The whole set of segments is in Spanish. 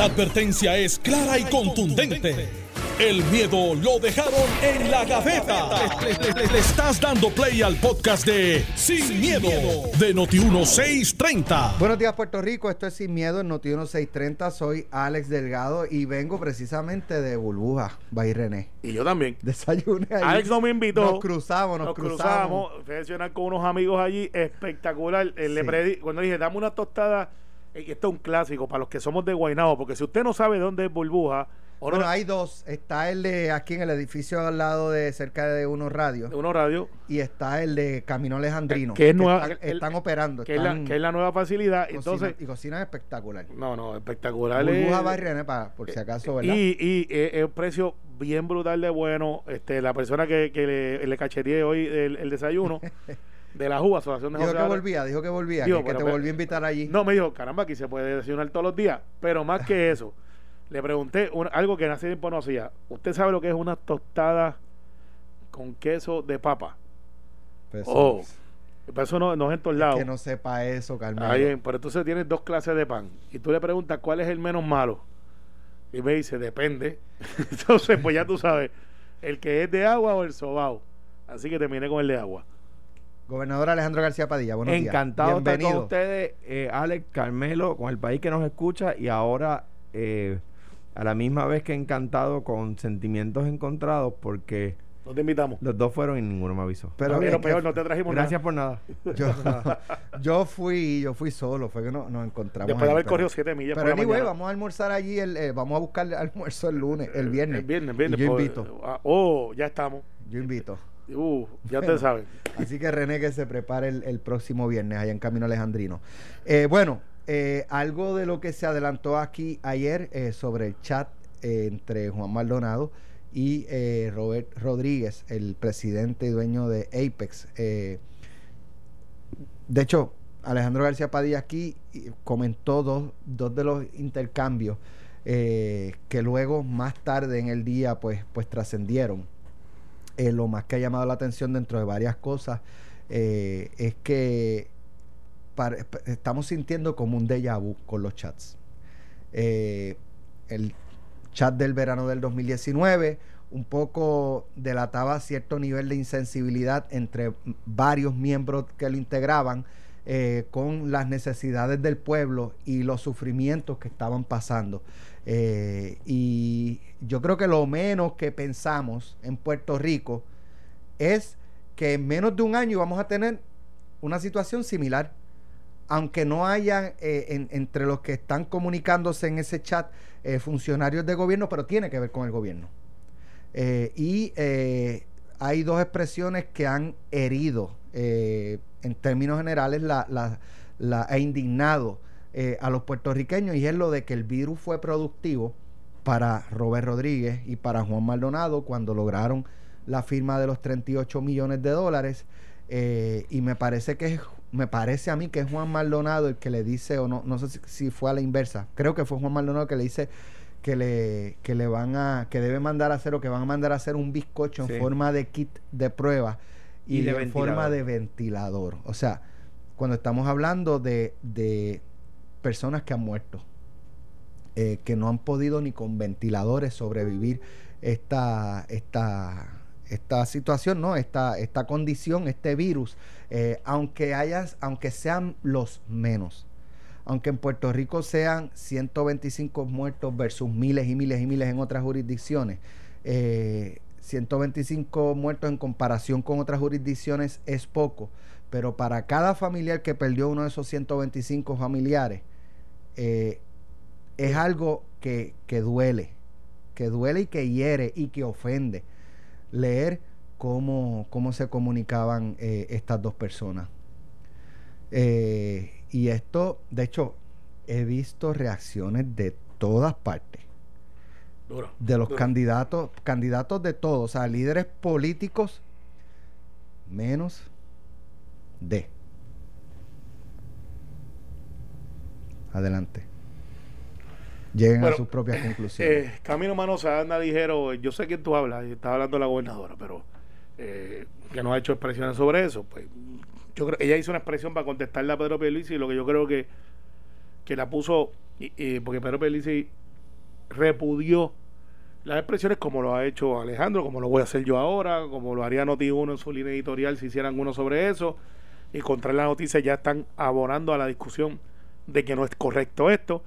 La advertencia es clara y contundente. El miedo lo dejaron en la gaveta. Le, le- le- le estás dando play al podcast de Sin, miedo, de Noti1630. Buenos días, Puerto Rico. Esto es Sin Miedo en Noti 1630. Soy Alex Delgado y vengo precisamente de Burbuja, René. Y yo también. Desayuné ahí. Alex no me invitó. Nos cruzamos, nos, Nos cruzamos. cruzamos. Fui a cenar con unos amigos allí. Espectacular. Eh, le Sí. predí- cuando dije, dame una tostada. Eh, esto es un clásico para los que somos de Guaynabo. Porque si usted no sabe dónde es Burbuja, o no, Bueno, hay dos. Está el de aquí en el edificio al lado de cerca de unos radios de unos radios, y está el de Camino Alejandrino. Que es nueva- están, el- están operando. que es, la, están que es la nueva facilidad. cocina- Entonces, y cocina espectacular. no, no, espectacular. Burbuja eh, René, para, por si acaso, ¿verdad? Y, y eh, es un precio bien brutal de bueno. Este, la persona que, que le, le cacheteé hoy el, el desayuno de la JUA, Asociación de dijo que volvía, dijo que volvía, Digo, que, que te pero- volví a invitar allí. No, me dijo, caramba, aquí se puede desayunar todos los días. Pero más que eso, le pregunté un- algo que hace tiempo no hacía. ¿Usted sabe lo que es una tostada con queso de papa? Pues, Oh, pero eso no, no es en todos lados. que no sepa eso, Carmen. Ahí, pero entonces tienes dos clases de pan. Y tú le preguntas cuál es el menos malo. Y me dice, depende. entonces, pues ya tú sabes, el que es de agua o el sobao. Así que terminé con el de agua. Gobernador Alejandro García Padilla, buenos días. Encantado de estar con ustedes, eh, Alex, Carmelo, con el país que nos escucha y ahora eh, a la misma vez que encantado con sentimientos encontrados porque No te invitamos. los dos fueron y ninguno me avisó. Pero Pero, es que peor, no te trajimos Gracias por nada. Yo, yo fui, yo fui solo, fue que no, nos encontramos. Después de haber pero- corrido siete millas Pero anyway, vamos a almorzar allí, el, eh, vamos a buscar almuerzo el lunes, el viernes. El viernes, viernes. Y yo invito, ah, oh, ya estamos. yo invito. Uh, ya Bueno. te sabes. Así que René que se prepare el, el próximo viernes allá en Camino Alejandrino. Eh, bueno, eh, algo de lo que se adelantó aquí ayer eh, sobre el chat entre Juan Maldonado y Robert Rodríguez, el presidente y dueño de Apex. De hecho, Alejandro García Padilla aquí comentó dos, dos de los intercambios que luego más tarde en el día pues, pues trascendieron. Eh, lo más que ha llamado la atención dentro de varias cosas eh, es que estamos sintiendo como un déjà vu con los chats. Eh, el chat del verano del 2019 un poco delataba cierto nivel de insensibilidad entre varios miembros que lo integraban con las necesidades del pueblo y los sufrimientos que estaban pasando. Eh, y yo creo que lo menos que pensamos en Puerto Rico es que en menos de un año vamos a tener una situación similar. Aunque no haya eh, en- entre los que están comunicándose en ese chat eh, funcionarios de gobierno, pero tiene que ver con el gobierno. Y hay dos expresiones que han herido, en términos generales, la, la- la- e indignado eh, a los puertorriqueños, y es lo de que el virus fue productivo para Robert Rodríguez y para Juan Maldonado cuando lograron la firma de los 38 millones de dólares. eh, y me parece que es, me parece a mí que es Juan Maldonado el que le dice, o no, no sé si, si fue a la inversa, creo que fue Juan Maldonado que le dice que le, que le van a, que debe mandar a hacer o que van a mandar a hacer un bizcocho Sí. en forma de kit de prueba y, Y de en forma de ventilador. O sea, cuando estamos hablando de, de personas que han muerto, eh, que no han podido ni con ventiladores sobrevivir esta, esta, esta situación, ¿no? Esta, esta condición, este virus, eh, aunque hayas, aunque sean los menos. Aunque en Puerto Rico sean 125 muertos versus miles y miles y miles en otras jurisdicciones, eh, 125 muertos en comparación con otras jurisdicciones es poco, pero para cada familiar que perdió uno de esos 125 familiares, eh, es algo que, que duele, que duele y que hiere y que ofende leer cómo, cómo se comunicaban eh, estas dos personas. Eh, y esto, de hecho, he visto reacciones de todas partes Duro. de los duro. candidatos, candidatos de todos, o sea, líderes políticos menos de. Adelante. Lleguen Bueno, a sus propias conclusiones. Eh, Camino Manosa anda ligero. Yo sé que tú hablas, y estaba hablando la gobernadora, pero eh, que no ha hecho expresiones sobre eso. Pues yo creo ella hizo una expresión para contestarle a Pedro Pierluisi, lo que yo creo que, que la puso, y- porque Pedro Pierluisi repudió las expresiones como lo ha hecho Alejandro, como lo voy a hacer yo ahora, como lo haría Noti1 en su línea editorial si hicieran uno sobre eso, y contra la noticia ya están abonando a la discusión de que no es correcto esto.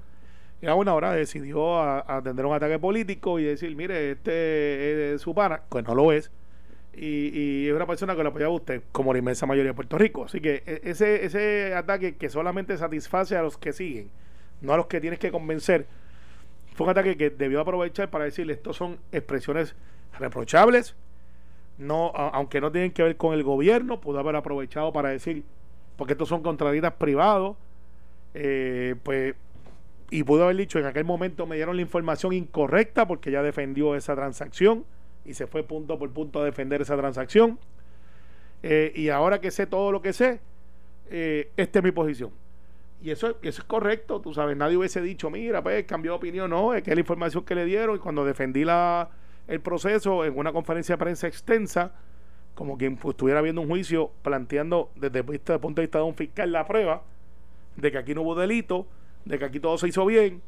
Y a una hora decidió atender un ataque político y decir, mire, este es su pana, pues no lo es. Y, es una persona que lo apoyaba a usted, como la inmensa mayoría de Puerto Rico. Así que e, ese, ese ataque que solamente satisface a los que siguen, no a los que tienes que convencer, fue un ataque que debió aprovechar para decirle, estos son expresiones reprochables, no, aunque no tienen que ver con el gobierno, pudo haber aprovechado para decir, porque estos son contradictas privados, eh, pues, y pudo haber dicho, en aquel momento me dieron la información incorrecta porque ya defendió esa transacción y se fue punto por punto a defender esa transacción. Eh, y ahora que sé todo lo que sé, eh, esta es mi posición. Y eso, eso es correcto, tú sabes, nadie hubiese dicho, mira, pues cambió de opinión, no, es que la información que le dieron y cuando defendí la, el proceso en una conferencia de prensa extensa, como quien estuviera viendo un juicio planteando desde el punto de vista de un fiscal la prueba de que aquí no hubo delito, de que aquí todo se hizo bien,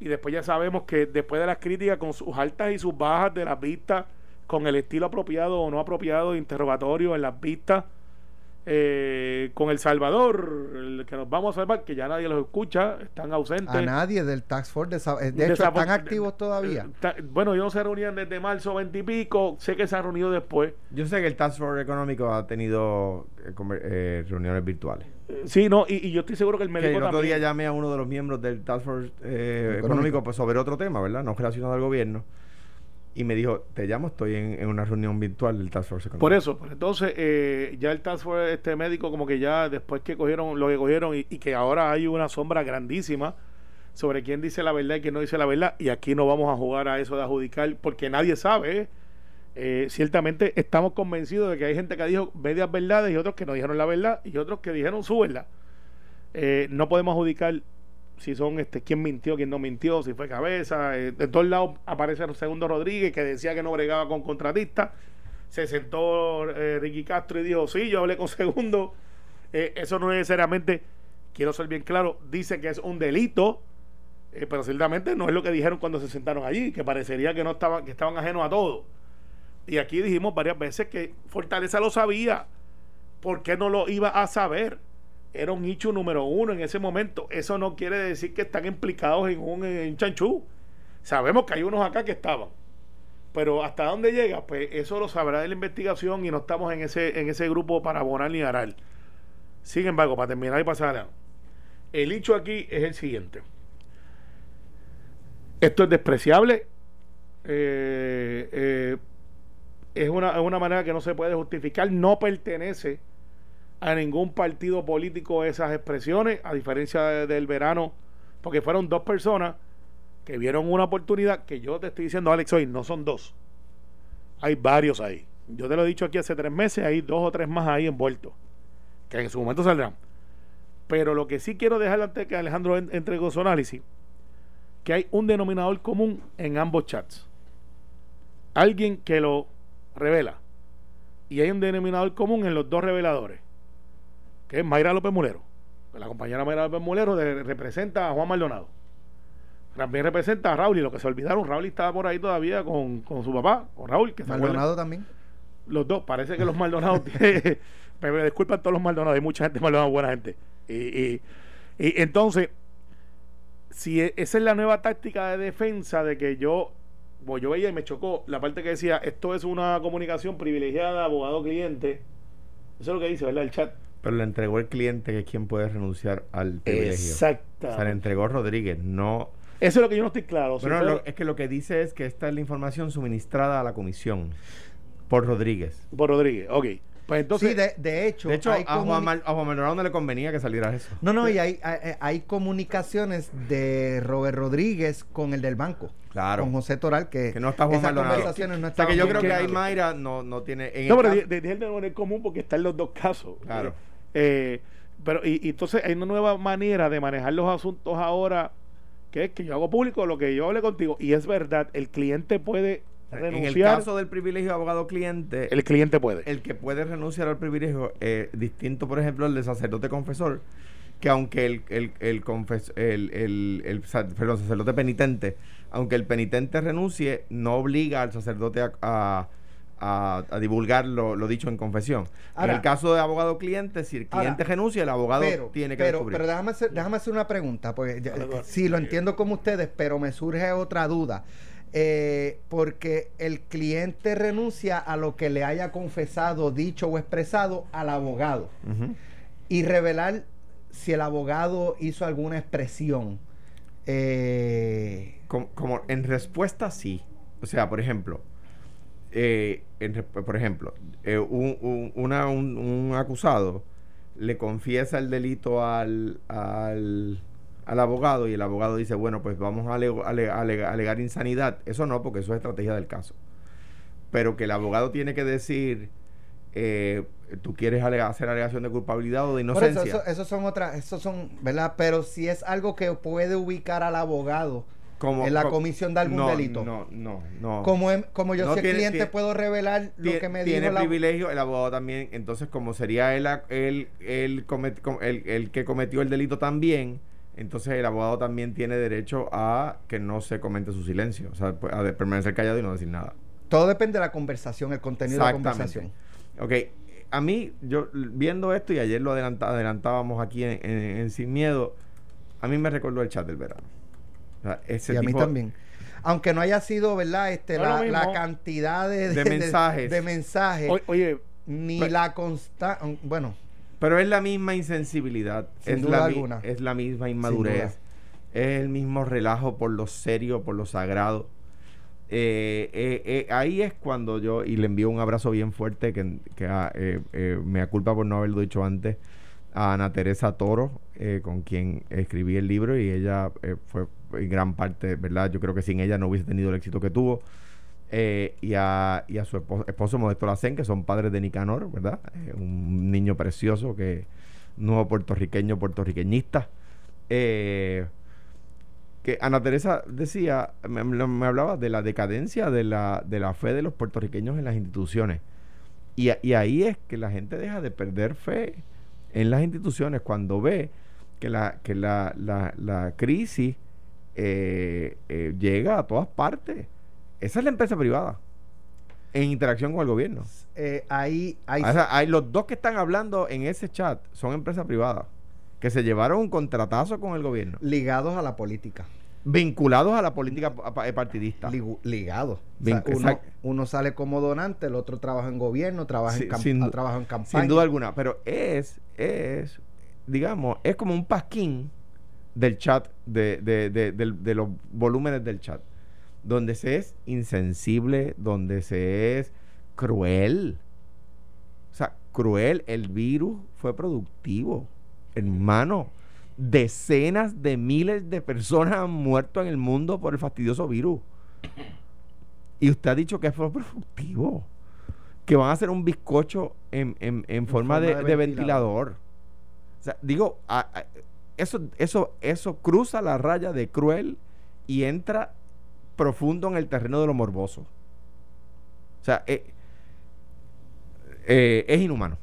y después ya sabemos que después de las críticas con sus altas y sus bajas de las vistas, con el estilo apropiado o no apropiado de interrogatorio en las vistas, eh, con El Salvador, el que nos vamos a salvar, que ya nadie los escucha, están ausentes. A nadie del Tax Force, de, de, hecho, están activos todavía. Eh, bueno, ellos se reunían desde marzo 20 y pico, sé que se han reunido después. Yo sé que el Task Force Económico ha tenido eh, reuniones virtuales. Sí, no, y, yo estoy seguro que el médico. el otro día llamé a uno de los miembros del Task Force Económico pues, sobre otro tema, ¿verdad? No relacionado al gobierno y me dijo, te llamo, estoy en, una reunión virtual del Task Force. Por eso, pues entonces eh, ya el Task Force este médico como que ya después que cogieron lo que cogieron y, que ahora hay una sombra grandísima sobre quién dice la verdad y quién no dice la verdad y aquí no vamos a jugar a eso de adjudicar porque nadie sabe. ¿eh? Eh, ciertamente estamos convencidos de que hay gente que dijo medias verdades y otros que no dijeron la verdad y otros que dijeron su verdad. no podemos adjudicar si son este quién mintió, quién no mintió, si fue cabeza. Eh, de todos lados aparece el segundo Rodríguez que decía que no bregaba con contratistas. Se sentó eh, Ricky Castro y dijo, sí, yo hablé con segundo. Eh, eso no necesariamente, quiero ser bien claro, dice que es un delito, pero ciertamente no es lo que dijeron cuando se sentaron allí, que parecería que no estaban, que estaban ajenos a todo. Y aquí dijimos varias veces que Fortaleza lo sabía. ¿Por qué no lo iba a saber? era un nicho número uno en ese momento. Eso no quiere decir que están implicados en un en chanchú. Sabemos que hay unos acá que estaban. Pero hasta dónde llega, pues eso lo sabrá de la investigación y no estamos en ese, en ese grupo para abonar ni arar. Sin embargo, para terminar y pasar, el hecho aquí es el siguiente. Esto es despreciable. Eh, eh, es, una, es una manera que no se puede justificar. No pertenece a ningún partido político esas expresiones, a diferencia del verano, porque fueron dos personas que vieron una oportunidad que yo te estoy diciendo, Alex, hoy no son dos. Hay varios ahí. Yo te lo he dicho aquí hace tres meses, hay dos o tres más ahí envueltos, que en su momento saldrán. Pero lo que sí quiero dejar antes que Alejandro entre con su análisis, que hay un denominador común en ambos chats. Alguien que lo revela. Y hay un denominador común en los dos reveladores que es Mayra López Mulero. La compañera Mayra López Mulero representa a Juan Maldonado. También representa a Raúl y lo que se olvidaron, Raúl estaba por ahí todavía con, su papá, con Raúl. Que Maldonado también. Los dos, parece que los Maldonados tienen, me disculpan todos los Maldonados, hay mucha gente Maldonado, buena gente. Y, entonces, si e, esa es la nueva táctica de defensa de que yo, pues yo veía y me chocó la parte que decía, esto es una comunicación privilegiada, abogado-cliente. Eso es lo que dice, ¿verdad? El chat. Pero le entregó el cliente, que es quien puede renunciar al privilegio. Exacto. O sea, le entregó Rodríguez, no. Eso es lo que yo no estoy claro. Pero es que lo que dice es que esta es la información suministrada a la comisión por Rodríguez. Por Rodríguez, ok. Pues entonces, sí, de, hecho, de hecho a, Juan Manuel no le convenía que saliera eso. No, no, y hay, hay, comunicaciones de Robert Rodríguez con el del banco. Claro. Con José Toral, que, que no está Juan conversaciones no O sea, que yo creo que ahí Mayra no, no tiene... no, pero de, de, de, común porque está en los dos casos. Claro. Eh, pero y, entonces hay una nueva manera de manejar los asuntos ahora que es que yo hago público lo que yo hable contigo y es verdad el cliente puede renunciar en el caso del privilegio abogado cliente el cliente puede el que puede renunciar al privilegio eh, distinto por ejemplo al de sacerdote confesor que aunque el, el, el, confes- el, el, el perdón, sacerdote penitente, aunque el penitente renuncie, no obliga al sacerdote a, a, a- a divulgar lo, lo dicho en confesión. Ahora- en el caso de abogado-cliente, si el Ahora, cliente renuncia, el abogado pero, tiene que pero, descubrir. pero déjame hacer, déjame hacer una pregunta, porque sí, lo entiendo como ustedes, pero me surge otra duda. Eh, porque el cliente renuncia a lo que le haya confesado, dicho o expresado al abogado. Y revelar si el abogado hizo alguna expresión. Eh, como, como en respuesta sí. O sea, por ejemplo, eh, en por ejemplo, un, un- una- un- un acusado le confiesa el delito al, al, al abogado y el abogado dice, bueno, pues vamos a alego- ale- ale- alegar insanidad. Eso no, porque eso es estrategia del caso. Pero que el abogado tiene que decir, eh, tú quieres alega- hacer alegación de culpabilidad o de eso, inocencia. eso, eso son otras, eso son, ¿verdad? Pero si es algo que puede ubicar al abogado Como- en la co- comisión de algún no, delito. No, no, no. Como, em- como yo No soy tiene- cliente, tiene- puedo revelar lo que me tiene dijo la privilegio el abogado también entonces como sería él él, él comet- com- el, el que cometió el delito también entonces el abogado también tiene derecho a que no se comente su silencio o sea a de- permanecer callado y no decir nada Todo depende de la conversación, el contenido de la Exactamente. conversación. ok a mí yo viendo esto y ayer lo adelanta- adelantábamos aquí en, en- en Sin Miedo a mí me recordó el chat del verano O sea, ese Y a mí tipo- también. Aunque no haya sido, ¿verdad? Este, No la, lo mismo. la cantidad de, De mensajes. de mensajes, O- oye, ni pero- la constancia. Bueno, Pero es la misma insensibilidad, Sin es, duda la, alguna. es la misma inmadurez, es el mismo relajo por lo serio, por lo sagrado. Eh, eh, eh, ahí es cuando yo, y le envío un abrazo bien fuerte, que, que ah, eh, eh, me aculpa por no haberlo dicho antes, a Ana Teresa Toro, eh, con quien escribí el libro, y ella eh, fue en gran parte, ¿verdad? Yo creo que sin ella no hubiese tenido el éxito que tuvo. Eh, y, a, y a su esposo, Modesto Lacén, que son padres de Nicanor, ¿verdad? Eh, un niño precioso que nuevo puertorriqueño, puertorriqueñista. Eh, que Ana Teresa decía, me, me- hablaba de la decadencia de la, de la fe de los puertorriqueños en las instituciones. Y ahí es que la gente deja de perder fe en las instituciones cuando ve que la, que la, la, la crisis eh, eh, llega a todas partes. Esa es la empresa privada en interacción con el gobierno. eh, ahí hay, O sea, hay los dos que están hablando en ese chat son empresas privadas que se llevaron un contratazo con el gobierno, ligados a la política. vinculados a la política pa- partidista. Ligados. O Vin- sea, uno, sale como donante, el otro trabaja en gobierno, trabaja, Sí, en, sin trabajado en campaña. Sin duda alguna, pero es, es, digamos, es como un pasquín del chat, de, de, de, de los volúmenes del chat, donde se es insensible, donde se es cruel. O sea, cruel, el virus fue productivo, hermano. Decenas de miles de personas han muerto en el mundo por el fastidioso virus. Y usted ha dicho que fue productivo. Que van a hacer un bizcocho en, en- en forma, forma de, de de ventilador. ventilador. O sea, digo, a- a- eso, eso, eso cruza la raya de cruel y entra profundo en el terreno de lo morboso. O sea, eh, eh, es inhumano.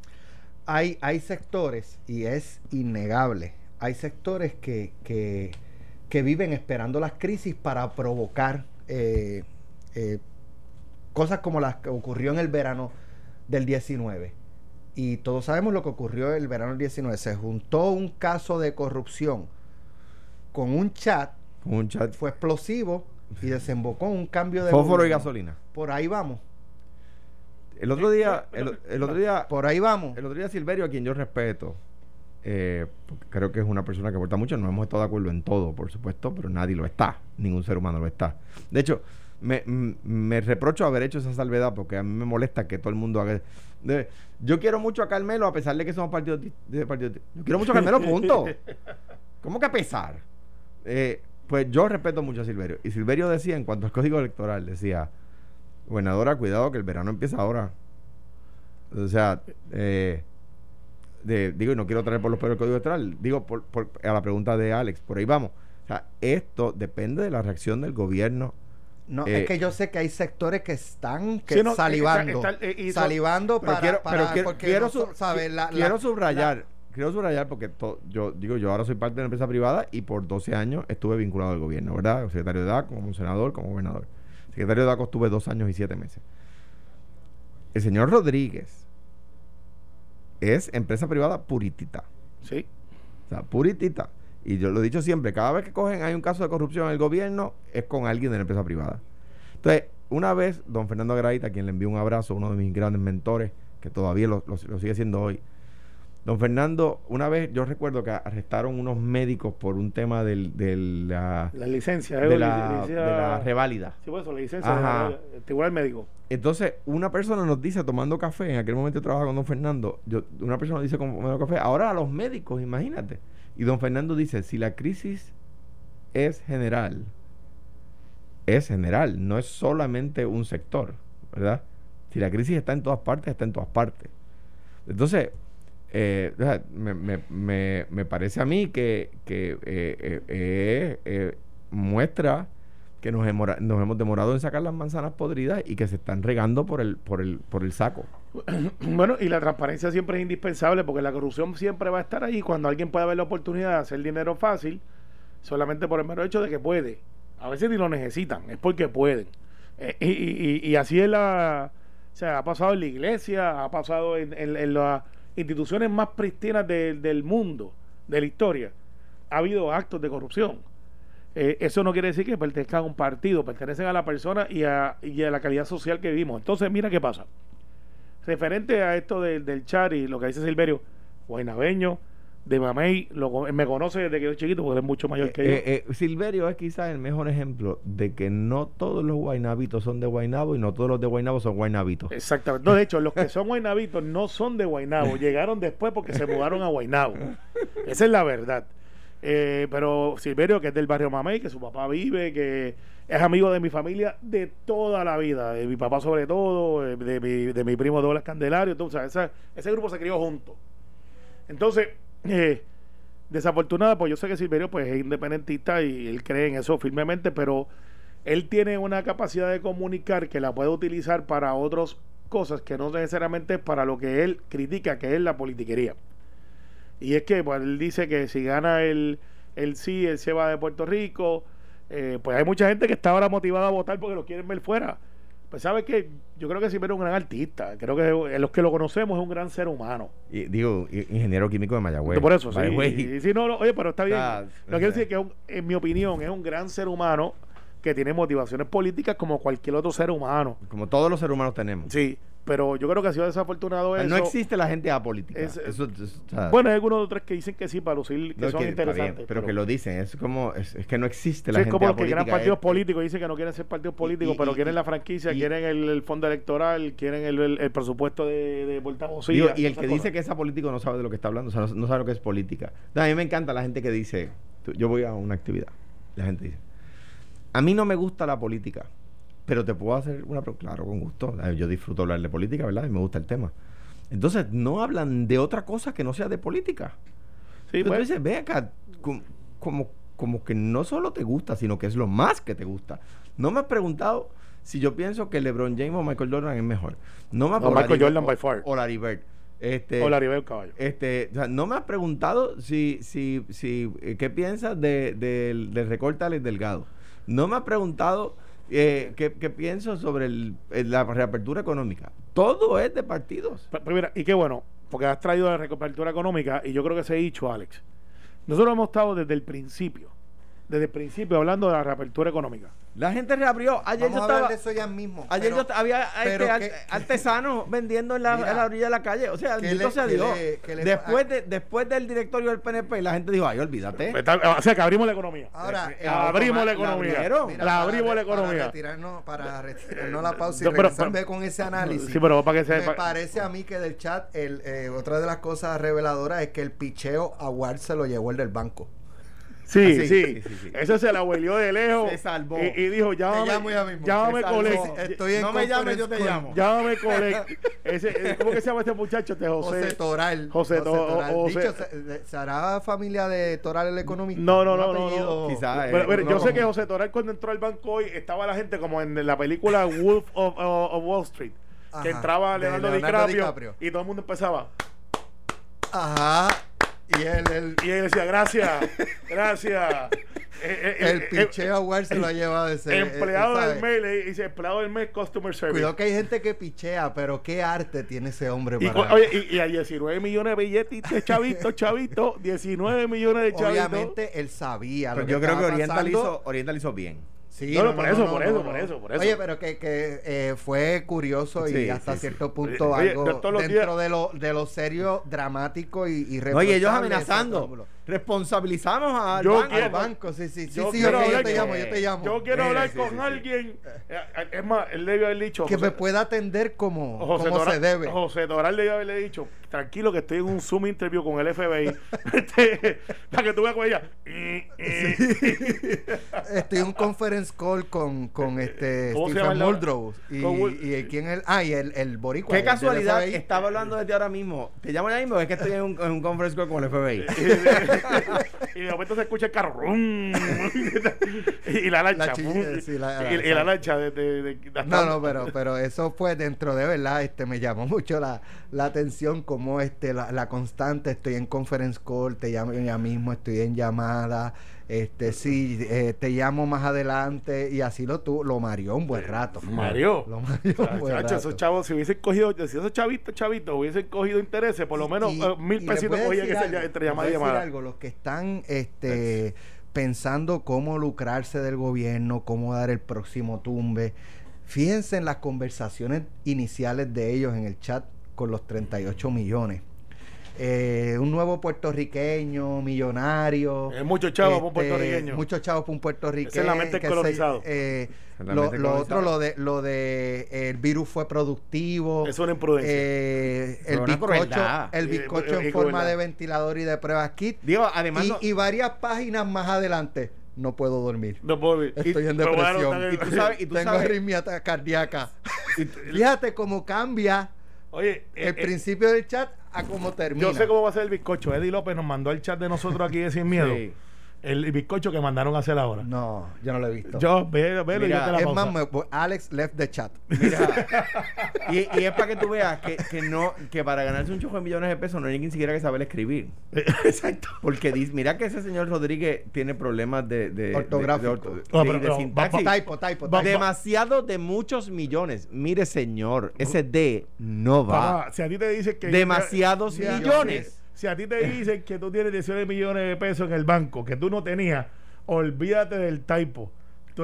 hay, hay sectores, y es innegable, hay sectores que, que, que viven esperando las crisis para provocar eh, cosas como las que ocurrió en el verano del 19. Y todos sabemos lo que ocurrió el verano del 19. Se juntó un caso de corrupción con un chat, Con un chat fue explosivo y desembocó en un cambio de... fósforo y gasolina. Por ahí vamos, El otro día, el, el otro día, por ahí vamos. el otro día Silverio, a quien yo respeto, eh, porque creo que es una persona que aporta mucho, no hemos estado de acuerdo en todo, por supuesto, pero nadie lo está, ningún ser humano lo está. De hecho, me, me reprocho haber hecho esa salvedad porque a mí me molesta que todo el mundo haga... de- yo quiero mucho a Carmelo a pesar de que somos partidos de partidos Yo quiero mucho a Carmelo, punto. ¿Cómo que a pesar? Eh, pues yo respeto mucho a Silverio. Y Silverio decía, en cuanto al código electoral, decía, gobernadora, cuidado que el verano empieza ahora. O sea, eh, de- digo, y no quiero traer por los pelos el código electoral, digo por, por- a la pregunta de Alex, por ahí vamos. O sea, esto depende de la reacción del gobierno. No, Eh, es que yo sé que hay sectores que están que Sí, no, salivando. está- está- eh, salivando Pero para, quiero, para- pero quiero, porque quiero no so- sub- ¿sabes? La- la- quiero subrayar quiero subrayar porque to- yo digo, yo ahora soy parte de una empresa privada y por 12 años estuve vinculado al gobierno, ¿verdad? Secretario de DACO, como senador, como gobernador. Secretario de DACO estuve dos años y siete meses. El señor Rodríguez es empresa privada puritita. Sí. O sea, puritita. Y yo lo he dicho siempre, cada vez que cogen hay un caso de corrupción en el gobierno, es con alguien de la empresa privada. Entonces, una vez, don Fernando Graita, a quien le envío un abrazo, uno de mis grandes mentores, que todavía lo, lo- lo sigue siendo hoy. Don Fernando, una vez yo recuerdo que arrestaron unos médicos por un tema del, de la, La licencia, de ¿eh? la, Licencia- de la reválida. Sí, por eso, la licencia Ajá. del tribunal médico. Entonces, una persona nos dice, tomando café, en aquel momento yo trabajaba con don Fernando, yo, una persona nos dice, tomando café, ahora a los médicos, imagínate. Y don Fernando dice, si la crisis es general, es general, no es solamente un sector, ¿verdad? Si la crisis está en todas partes, está en todas partes. Entonces, eh, me, me- me- me parece a mí que, que eh, eh, eh, muestra que nos, hemos demorado en sacar las manzanas podridas y que se están regando por el, por el, por el saco. Bueno, y la transparencia siempre es indispensable porque la corrupción siempre va a estar ahí cuando alguien pueda ver la oportunidad de hacer dinero fácil solamente por el mero hecho de que puede. A veces ni lo necesitan, es porque pueden. Y, y- y- así es la... O sea, ha pasado en la iglesia, ha pasado en, en- en las instituciones más pristinas de- del mundo, de la historia. Ha habido actos de corrupción. Eh, eso no quiere decir que pertenezcan a un partido, pertenecen a la persona y a, y a la calidad social que vivimos. Entonces, mira qué pasa. Referente a esto del, del chat y lo que dice Silverio, guaynabeño, de Mamey, lo me conoce desde que yo chiquito porque es mucho mayor que yo. Eh, eh, Silverio es quizás el mejor ejemplo de que no todos los guaynabitos son de Guaynabo y no todos los de Guaynabo son guaynabitos. Exactamente. No, de hecho, los que son guaynabitos no son de Guaynabo, llegaron después porque se mudaron a Guaynabo. Esa es la verdad. Eh, pero Silverio, que es del barrio Mamey, que su papá vive, que es amigo de mi familia de toda la vida, de mi papá sobre todo, eh, de mi, de mi primo Douglas Candelario, esa- ese grupo se crió junto. Entonces, eh, desafortunada, pues yo sé que Silverio pues, es independentista y él cree en eso firmemente, pero él tiene una capacidad de comunicar que la puede utilizar para otras cosas que no necesariamente es para lo que él critica, que es la politiquería. Y es que pues, él dice que si gana el, el sí, él se va de Puerto Rico. eh, pues hay mucha gente que está ahora motivada a votar porque lo quieren ver fuera. Pues sabe que yo creo que Silverio es un gran artista. Creo que los que lo conocemos es un gran ser humano. Y, digo, ingeniero químico de Mayagüez. Por eso, way. Sí, sí, no, no, oye, pero está bien. Ah, no quiero decir que, es un- en mi opinión, es un gran ser humano que tiene motivaciones políticas como cualquier otro ser humano. Como todos los seres humanos tenemos. Sí, pero yo creo que ha sido desafortunado eso. no existe la gente apolítica. es- Eso, Bueno, hay algunos otros que dicen que sí, para lucir que no, son que está bien, interesantes. pero, que lo dicen. Es como, es, es que no existe la Sí, es gente como los que apolítica. crean partidos es- políticos dicen que no quieren ser partidos políticos, y- pero y- quieren la franquicia, quieren el, el fondo electoral, quieren el, el- el presupuesto de, de. Digo, y el que cosas. dice que es apolítico no sabe de lo que está hablando, o sea, no, no sabe lo que es política. No, a mí me encanta la gente que dice, tú- yo voy a una actividad, la gente dice, a mí no me gusta la política, pero te puedo hacer una pregunta, claro, con gusto, Eh, yo disfruto hablar de política, ¿verdad? Y me gusta el tema. Entonces, no hablan de otra cosa que no sea de política. Sí, Entonces, pues, dices, ve acá, com- como, como que no solo te gusta, sino que es lo más que te gusta. No me has preguntado si yo pienso que LeBron James o Michael Jordan es mejor. No me has No, Michael Larry- Jordan o- by far. O Larry Bird. Este, o la Ribera del Caballo. este, o sea, no me has preguntado si, si, si, eh, qué piensas de, del del recorte Alex Delgado. No me has preguntado eh, qué, pienso sobre el- la reapertura económica. Todo es de partidos. Pero mira, y qué bueno, porque has traído la recobertura económica y yo creo que se ha dicho, Alex. Nosotros hemos estado desde el principio, desde el principio hablando de la reapertura económica. La gente reabrió. Ayer Vamos yo a estaba. de eso ya mismo. Ayer pero yo había pero este, que- artesanos vendiendo en la, Mira, en la orilla de la calle. O sea, bendito le- sea Dios. después, de, después del directorio del PNP, la gente dijo, ay, olvídate. Está- O sea, que abrimos la economía. Ahora, Eh, abrimos la la economía. Mira, la para abrimos re- la economía. Para retirarnos, para retirarnos la pausa y pero- regresarme pero- con ese análisis. Sí, pero para que se. Me parece a mí que del chat, el, eh, otra de las cosas reveladoras es que el picheo a Ward se lo llevó el del banco. Sí, sí, sí. Eso se la huelió de lejos. Se salvó. Y, y dijo, llámame, llamo ya mismo. llámame. Colect. Estoy en no me llames, yo te llamo. Llámame Colect. Ese, eh, ¿Cómo que se llama este muchacho? Este José. José Toral. José To- Toral. José- Dicho, ¿se- ¿será familia de Toral el economista? No, no, no, no, no. apellido- Quizá, eh, Pero, pero no, yo sé que José Toral cuando entró al banco hoy estaba la gente como en la película Wolf of, of- of Wall Street. Que entraba Leonardo, Leonardo DiCaprio, DiCaprio. y todo el mundo empezaba. Ajá. Y él, el, Y él decía, gracias, gracias. Eh, eh, el eh, picheo award se lo ha llevado de ser. eh, Empleado ¿sabes? del mail, le dice empleado del mes, customer service. Cuidado que hay gente que pichea, pero qué arte tiene ese hombre Y, para. oye, y, y a 19 millones de billetes de chavitos, chavitos, 19 millones de chavitos. Obviamente él sabía. Pero lo yo creo que Oriental hizo, Oriental hizo bien. Sí, No, no, por eso, por eso, por eso, por eso. Oye, pero que, que eh, fue curioso y Sí, hasta sí, cierto punto Oye, algo dentro días- de lo, de lo serio, dramático y, y y ellos amenazando. Responsabilizamos al Yo banco. quiero- Al banco, sí, sí, sí, Yo sí, quiero ok, yo hablar te con- llamo, yo te llamo. Yo quiero Sí, hablar sí, con sí, sí. alguien. eh, eh, Es más, él debió haber dicho. que José- me pueda atender como, José como Doral, se debe. José Doral debió haberle dicho, tranquilo que estoy en un Zoom interview con el FBI. Este, para que tú veas con ella. Estoy en un conference call con, con este ¿Cómo se Stephen Muldrow. Y, y el- quién es el, ah, y el, el boricua. Qué el casualidad, estaba hablando desde ahora mismo. Te llamo ya mismo, es que estoy en un, en un conference call con el FBI. y de momento se escucha el carro. rum, y la lancha. La sí, la- y, y la lancha de, de- de- No, no, pero, pero eso fue dentro de verdad, este me llamó mucho la, la atención como este la, la constante, estoy en conference call, te llamo ya mismo, estoy en llamada, este sí, eh, te llamo más adelante y así lo tu, lo mareó un buen rato. Mario. Lo mareó un buen Chacho, esos chavos, si hubiesen cogido, si esos chavitos, chavitos, hubiesen cogido intereses, por lo menos Y- eh, mil pesitos voy a cogían entre llamada y llamada. algo, los que están este pensando cómo lucrarse del gobierno, cómo dar el próximo tumbe, fíjense en las conversaciones iniciales de ellos en el chat con los 38 millones. Eh, un nuevo puertorriqueño, millonario. Es mucho chavo para un este, puertorriqueño. Muchos chavos para un puertorriqueño. Es la mente colonizado. eh, Es la lo, mente lo colonizado. otro, lo de, lo de el virus fue productivo. Es una imprudencia. Eh, el una bizcocho, el Y- bizcocho y- y en forma crueldad. de ventilador y de pruebas kit. Digo, además. Y, no- y varias páginas más adelante. No puedo dormir. No puedo ver. Estoy en voy a depresión. y tú sabes, y tú Tengo sabes, arritmia cardíaca. Fíjate cómo cambia Oye, eh, el eh, principio del chat a cómo termina. yo sé cómo va a ser el bizcocho. Eddie López nos mandó al chat de nosotros aquí de Sin Miedo. Sí. El bizcocho que mandaron a hacer ahora. No, yo no lo he visto. Yo, velo, velo y Mira, yo te la es pausa. más, me Alex left the chat. Mira, y, y es para que tú veas que, que no que para ganarse un chojo de millones de pesos no hay ni siquiera que saber escribir. Exacto. Porque dice, mira que ese señor Rodríguez tiene problemas de, de, de- Ortográfico. de orto- No, sí, pero- de sintaxis. va- Typo, typo, Va- typo. Demasiado de muchos millones. Mire, señor, ese D no va. Papá, si a ti te dicen que. Demasiados millones. Si a ti te dicen que tú tienes 19 millones de pesos en el banco, que tú no tenías, olvídate del typo.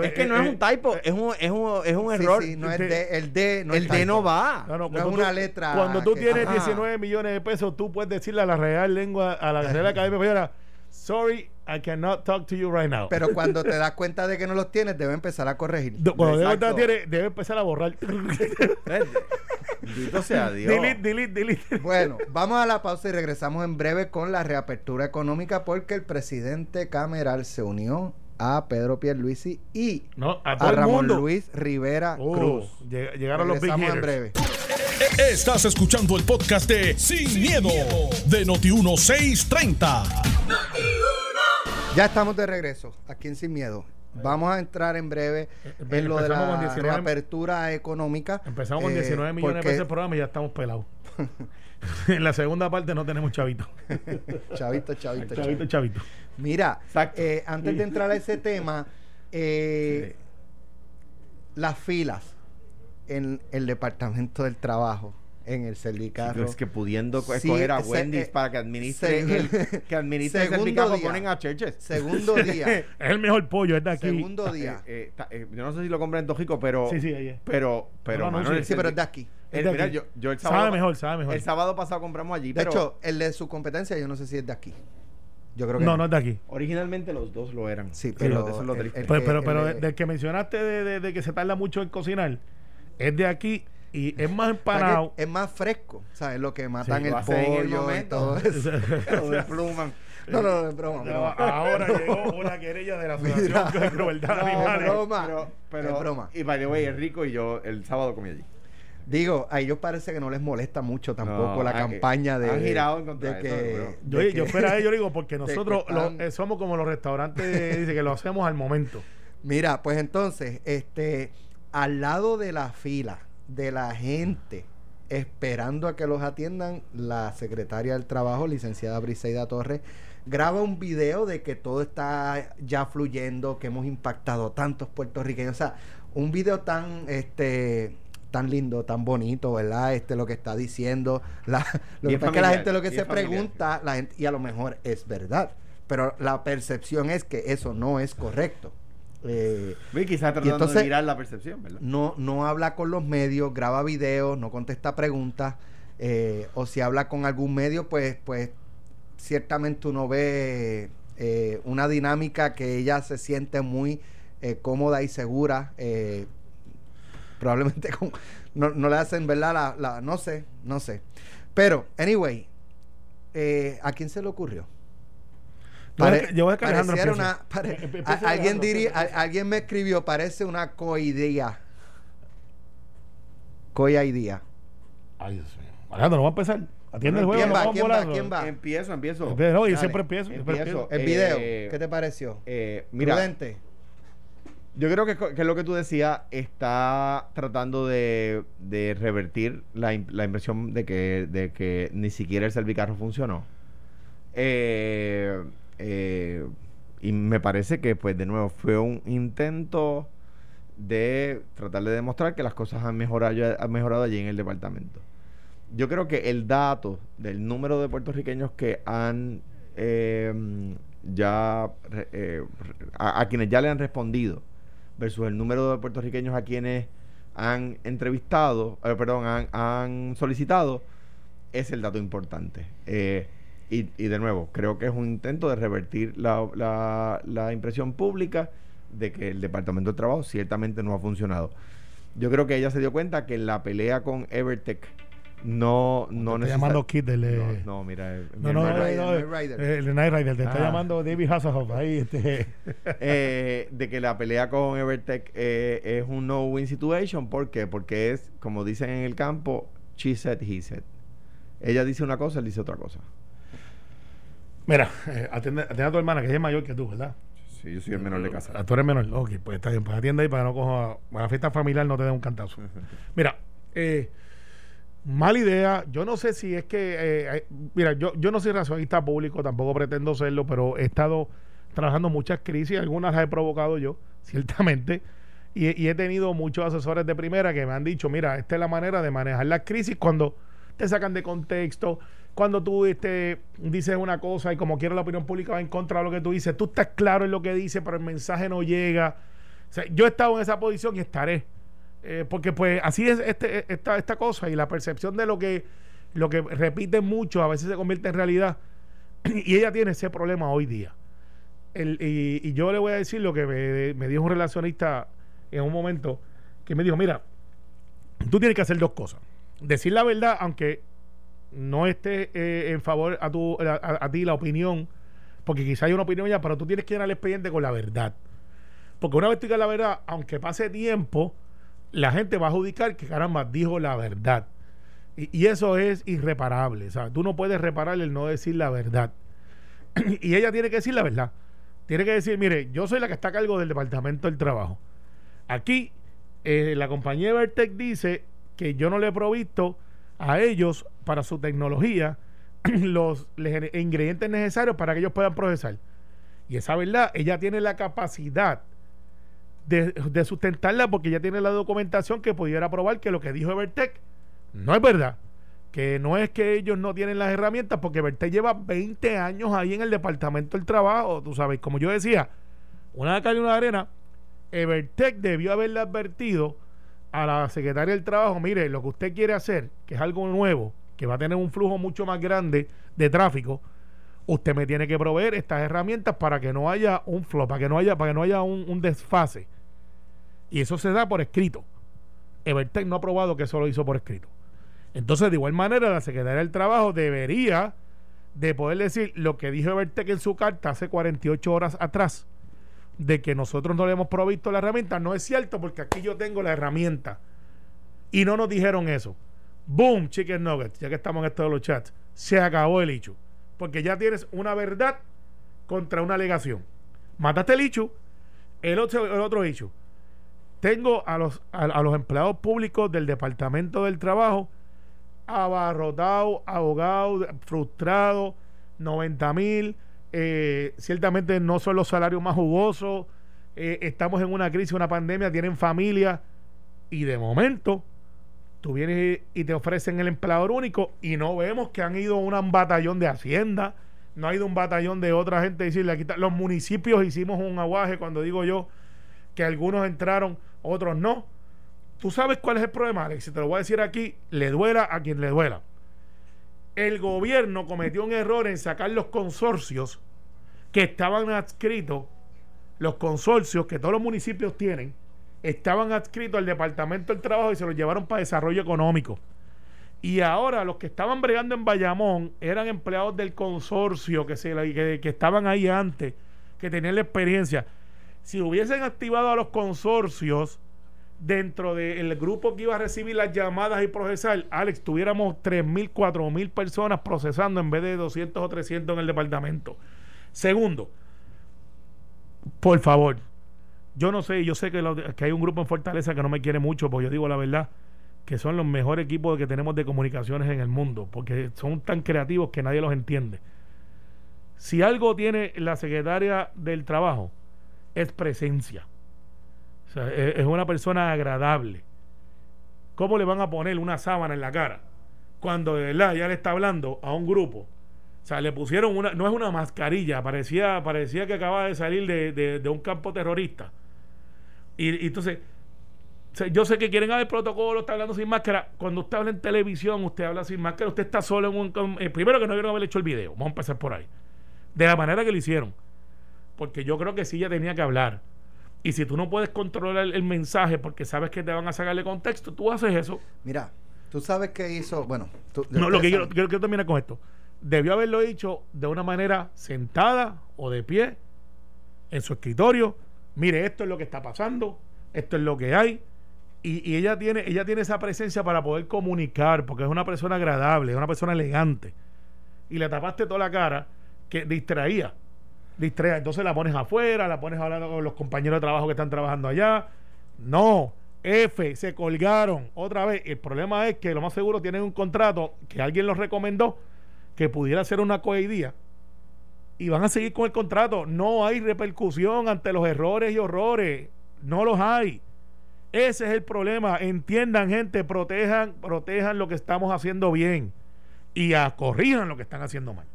Es que no eh, es un eh, typo, es un, es un, es un Sí, error. sí, no es de- D, el D no el D no va. No, no, No cuando tú- una letra Cuando tú que- tienes Ajá. 19 millones de pesos, tú puedes decirle a la Real Lengua, a la Real Academia Española, sorry, I cannot talk to you right now. Pero cuando te das cuenta de que no los tienes, debe empezar a corregir. Do- Cuando debe, tiene, debe empezar a borrar. Bendito sea Dios. delete, delete, delete. Bueno, vamos a la pausa y regresamos en breve con la reapertura económica porque el presidente Cameral se unió a Pedro Pierluisi y No, a Ramón mundo. Luis Rivera Oh, Cruz. lleg- llegaron los big Regresamos en breve. Estás escuchando el podcast de Sin, miedo, de Noti1630. Ya estamos de regreso aquí en Sin Miedo. Vamos a entrar en breve Eh, en lo de la con 19 reapertura económica. Empezamos con eh, 19 millones de porque- pesos el programa y ya estamos pelados. en la segunda parte no tenemos chavito. Chavito, chavito, Chavito, chavito. Mira, eh, antes de entrar a ese tema, eh, las filas en el Departamento del Trabajo, en el Sí, pero es que pudiendo Sí, escoger a Wendy's eh, para que administre el, que administre el segundo Servicarro día. ponen a Churches. Segundo día. Es el mejor pollo, es de aquí. segundo día. Eh, eh, eh, yo no sé si lo compran en Tojico, pero Sí, sí, ahí es. pero pero No, no, sí. pero es de aquí. el- mira, yo, yo el Sabe sábado mejor, sabe mejor. El sábado pasado compramos allí, De pero hecho, el de su competencia, yo no sé si es de aquí. Yo creo que No, no es de aquí. originalmente los dos lo eran. Sí, pero eso es lo triste. el- Pero, pero, el pero de- del que mencionaste de, de- de que se tarda mucho en cocinar, es de aquí y es más o sea, empanado. que es más fresco, ¿sabes? Lo que matan Sí, el el pollo y momento. todo eso. Lo despluman. No, no, no, es broma. No, broma. ahora llegó una querella de la Asociación Mira. de Crueldad de No, Animales. broma. Pero, pero, Es broma. Y by the way, es rico y yo el sábado comí allí. Digo, a ellos parece que no les molesta mucho tampoco No, la campaña de, han de- girado en contra de de eso, que, bro. Yo, de yo yo digo, porque que nosotros lo- están- eh, somos como los restaurantes, dice que lo hacemos al momento. Mira, pues entonces, este, al lado de la fila de la gente esperando a que los atiendan, la secretaria del Trabajo, licenciada Briseida Torres, graba un video de que todo está ya fluyendo, que hemos impactado tantos puertorriqueños. O sea, un video tan este tan lindo, tan bonito, ¿verdad? Este lo que está diciendo. La, lo que la gente lo que se pregunta, la gente, y a lo mejor es verdad, pero la percepción es que eso no es correcto. Eh, tratando de mirar la percepción, ¿verdad? No, no habla con los medios, graba videos, no contesta preguntas, eh, o si habla con algún medio, pues, pues ciertamente uno ve eh, una dinámica que ella se siente muy eh, cómoda y segura. Probablemente no, le hacen, ¿verdad? La, no sé, no sé. Pero, anyway, ¿a quién se le ocurrió? Yo voy a una, alguien diría, alguien me escribió, parece una coidea. Coidea. Ay, Dios mío. Alejandro, no va a empezar. Atiende el juego. ¿Quién va? ¿Quién va? ¿Quién va? Empiezo, empiezo. No, yo siempre empiezo. empiezo. El video, eh, ¿qué te pareció? Eh, mira, Prudente. Yo creo que, que, lo que tú decías está tratando de, de revertir la, la, impresión de que, de que ni siquiera el servicarro funcionó. Eh, eh, y me parece que, pues, de nuevo, fue un intento de tratar de demostrar que las cosas han mejorado, han mejorado allí en el departamento yo creo que el dato del número de puertorriqueños que han eh, ya eh, a, quienes ya le han respondido versus el número de puertorriqueños a quienes han entrevistado, eh, perdón, han, solicitado, es el dato importante. Y, y, de nuevo, creo que es un intento de revertir la, la, la impresión pública de que el Departamento de Trabajo ciertamente no ha funcionado. Yo creo que ella se dio cuenta que la pelea con Evertech, no no está llamando Kid del no, no mira el, no, no, el, Rider. el Night Rider te está ah. llamando David Hasselhoff ahí este eh, de que la pelea con Evertech eh, es un no win situation ¿por qué? porque es como dicen en el campo she said he said ella dice una cosa él dice otra cosa mira eh, atiende, a tu hermana que es mayor que tú ¿verdad? Sí, yo soy el menor de casa. Ah, tú eres menor. Ok, pues está bien. Pues atiende ahí para que no coja. Para la fiesta familiar no te dé un cantazo. Mira, eh, Mala idea. Yo no sé si es que. Eh, mira, yo, yo no soy racionalista público, tampoco pretendo serlo, pero he estado trabajando muchas crisis, algunas las he provocado yo, ciertamente. Y, he tenido muchos asesores de primera que me han dicho: mira, esta es la manera de manejar las crisis cuando te sacan de contexto, cuando tú este, dices una cosa y como quiera la opinión pública va en contra de lo que tú dices, tú estás claro en lo que dices, pero el mensaje no llega. yo he estado en esa posición y estaré. Eh, porque pues así es este, esta, esta cosa y la percepción de lo que, lo que repiten mucho a veces se convierte en realidad. y ella tiene ese problema hoy día. y, yo le voy a decir lo que me, dijo un relacionista en un momento, que me dijo, mira, tú tienes que hacer dos cosas. Decir la verdad, aunque no esté eh, en favor a, tu, a, ti la opinión, porque quizá hay una opinión ya, pero tú tienes que llenar el expediente con la verdad. Porque una vez tú digas la verdad, aunque pase tiempo, la gente va a adjudicar que caramba dijo la verdad. Y, eso es irreparable. O sea, tú no puedes reparar el no decir la verdad. y ella tiene que decir la verdad. Tiene que decir, mire, yo soy la que está a cargo del Departamento del Trabajo. Aquí, eh, la compañía Vertec dice que yo no le he provisto a ellos para su tecnología los ingredientes necesarios para que ellos puedan procesar. Y esa verdad, ella tiene la capacidad de, sustentarla porque ya tiene la documentación que pudiera probar que lo que dijo Evertech no es verdad. Que no es que ellos no tienen las herramientas, porque Evertech lleva 20 años ahí en el Departamento del Trabajo, tú sabes, como yo decía, una de y una arena, Evertech debió haberle advertido a la secretaria del Trabajo, mire, lo que usted quiere hacer, que es algo nuevo, que va a tener un flujo mucho más grande de tráfico, usted me tiene que proveer estas herramientas para que no haya un flop, para que no haya, para que no haya un, desfase. Y eso se da por escrito. Evertech no ha probado que eso lo hizo por escrito. Entonces, de igual manera, la Secretaría del Trabajo debería de poder decir lo que dijo Evertech en su carta hace 48 horas atrás, de que nosotros no le hemos provisto la herramienta, no es cierto porque aquí yo tengo la herramienta. Y no nos dijeron eso. Boom, chicken nuggets, ya que estamos en esto de los chats. Se acabó el hecho porque ya tienes una verdad contra una alegación. Mataste el hecho, el otro, el otro hecho. Tengo a los, a, los empleados públicos del Departamento del Trabajo abarrotados, ahogados, frustrados, 90 mil. Eh, ciertamente no son los salarios más jugosos. Eh, estamos en una crisis, una pandemia, tienen familia. Y de momento, tú vienes y te ofrecen el empleador único y no vemos que han ido un batallón de Hacienda, no ha ido un batallón de otra gente decirle aquí los municipios hicimos un aguaje cuando digo yo que algunos entraron, otros no. Tú sabes cuál es el problema, Alex, te lo voy a decir aquí, le duela a quien le duela. El gobierno cometió un error en sacar los consorcios que estaban adscritos, los consorcios que todos los municipios tienen, estaban adscritos al Departamento del Trabajo y se los llevaron para desarrollo económico. Y ahora los que estaban bregando en Bayamón eran empleados del consorcio que, se, que, estaban ahí antes, que tenían la experiencia. Si hubiesen activado a los consorcios dentro del grupo que iba a recibir las llamadas y procesar, Alex, tuviéramos 3.000, 4.000 personas procesando en vez de 200 o 300 en el departamento. Segundo, por favor, yo no sé, yo sé que, que hay un grupo en Fortaleza que no me quiere mucho, porque yo digo la verdad, que son los mejores equipos que tenemos de comunicaciones en el mundo, porque son tan creativos que nadie los entiende. Si algo tiene la secretaria del trabajo, es presencia. Es, es una persona agradable. ¿Cómo le van a poner una sábana en la cara cuando de verdad ya le está hablando a un grupo? O sea, le pusieron una, no es una mascarilla, parecía, parecía que acaba de salir de, de, un campo terrorista. Y, entonces, yo sé que quieren haber protocolo, está hablando sin máscara. Cuando usted habla en televisión, usted habla sin máscara, usted está solo en un... Eh, primero que no debieron haber hecho el video, vamos a empezar por ahí. De la manera que lo hicieron. Porque yo creo que sí ya tenía que hablar. Y si tú no puedes controlar el, mensaje porque sabes que te van a sacarle contexto, tú haces eso. Mira, tú sabes que hizo, bueno, no, lo que quiero, quiero, quiero terminar con esto debió haberlo dicho de una manera sentada o de pie en su escritorio. Mire, esto es lo que está pasando, esto es lo que hay. Y, ella tiene ella tiene esa presencia para poder comunicar, porque es una persona agradable, es una persona elegante. Y le tapaste toda la cara que distraía. Distraía. Entonces la pones afuera, la pones hablando con los compañeros de trabajo que están trabajando allá. No, F, se colgaron. Otra vez, el problema es que lo más seguro tienen un contrato que alguien los recomendó que pudiera ser una coedía y van a seguir con el contrato. No hay repercusión ante los errores y horrores. No los hay. Ese es el problema. Entiendan, gente, protejan, protejan lo que estamos haciendo bien y corrijan lo que están haciendo mal.